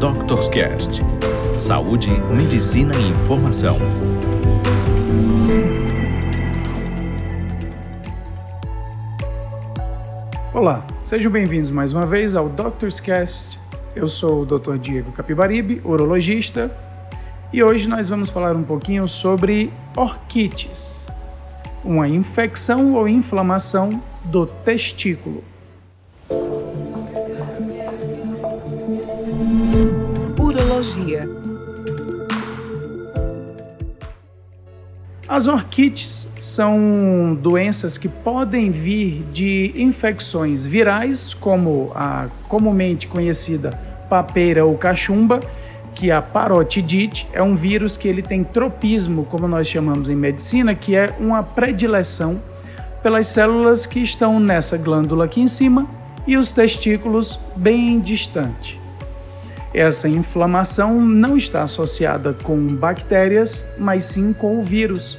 Doctors Cast. Saúde, medicina e informação. Olá, sejam bem-vindos mais uma vez ao Doctors Cast. Eu sou o Dr. Diego Capibaribe, urologista, e hoje nós vamos falar um pouquinho sobre orquites, uma infecção ou inflamação do testículo. Urologia. As orquites são doenças que podem vir de infecções virais, como a comumente conhecida papeira ou cachumba, que a parotidite é um vírus que ele tem tropismo, como nós chamamos em medicina, que é uma predileção pelas células que estão nessa glândula aqui em cima e os testículos bem distante. Essa inflamação não está associada com bactérias, mas sim com o vírus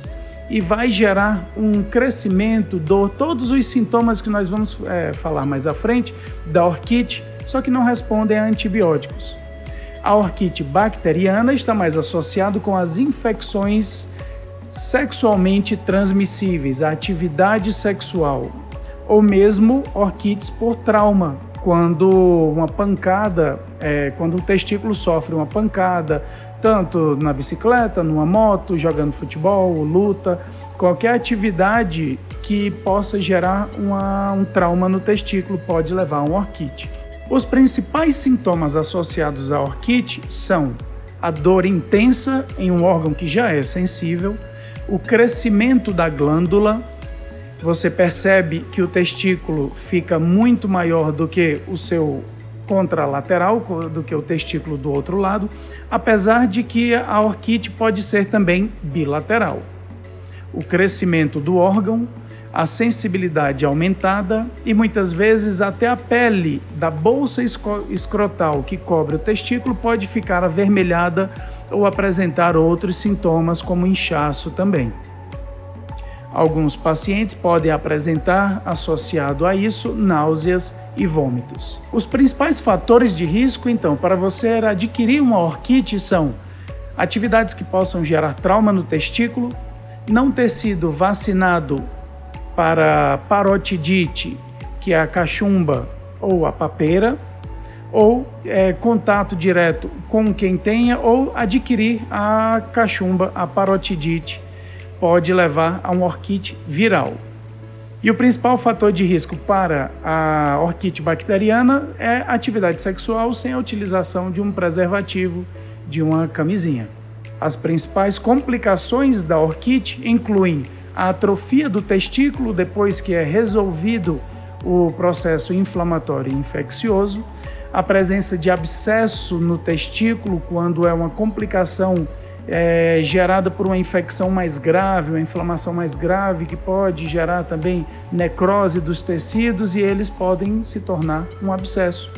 e vai gerar um crescimento, dor, todos os sintomas que nós vamos é, falar mais à frente da orquite, só que não respondem a antibióticos. A orquite bacteriana está mais associado com as infecções sexualmente transmissíveis, a atividade sexual, ou mesmo orquites por trauma, quando uma pancada, é, quando o testículo sofre uma pancada, tanto na bicicleta, numa moto, jogando futebol, luta, qualquer atividade que possa gerar uma, um trauma no testículo pode levar a um orquite. Os principais sintomas associados à orquite são a dor intensa em um órgão que já é sensível, o crescimento da glândula, você percebe que o testículo fica muito maior do que o seu contralateral, do que o testículo do outro lado, apesar de que a orquite pode ser também bilateral. O crescimento do órgão, a sensibilidade aumentada e muitas vezes até a pele da bolsa escrotal que cobre o testículo pode ficar avermelhada ou apresentar outros sintomas, como inchaço também. Alguns pacientes podem apresentar, associado a isso, náuseas e vômitos. Os principais fatores de risco, então, para você adquirir uma orquite são atividades que possam gerar trauma no testículo, não ter sido vacinado para parotidite, que é a cachumba ou a papeira, ou é, contato direto com quem tenha ou adquirir a cachumba, a parotidite, pode levar a um orquite viral. E o principal fator de risco para a orquite bacteriana é a atividade sexual sem a utilização de um preservativo, de uma camisinha. As principais complicações da orquite incluem a atrofia do testículo depois que é resolvido o processo inflamatório e infeccioso, a presença de abscesso no testículo, quando é uma complicação é, gerada por uma infecção mais grave, uma inflamação mais grave, que pode gerar também necrose dos tecidos e eles podem se tornar um abscesso.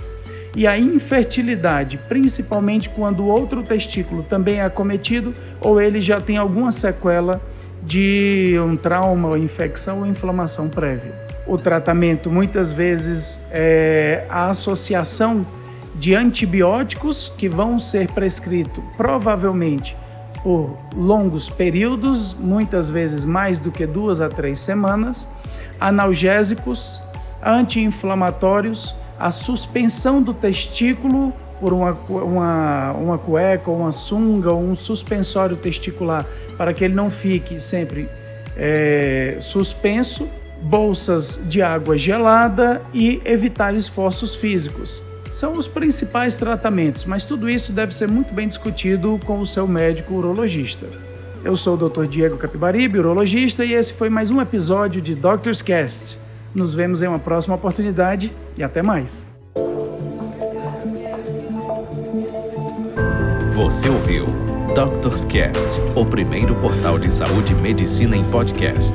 E a infertilidade, principalmente quando o outro testículo também é acometido ou ele já tem alguma sequela de um trauma, ou infecção ou inflamação prévia o tratamento muitas vezes é a associação de antibióticos que vão ser prescritos provavelmente por longos períodos, muitas vezes mais do que duas a três semanas, analgésicos, anti-inflamatórios, a suspensão do testículo por uma, uma, uma cueca, uma sunga um suspensório testicular para que ele não fique sempre é, suspenso bolsas de água gelada e evitar esforços físicos. São os principais tratamentos, mas tudo isso deve ser muito bem discutido com o seu médico urologista. Eu sou o Dr. Diego Capibaribe, urologista, e esse foi mais um episódio de Doctor's Cast. Nos vemos em uma próxima oportunidade e até mais. Você ouviu Doctor's Cast, o primeiro portal de saúde e medicina em podcast.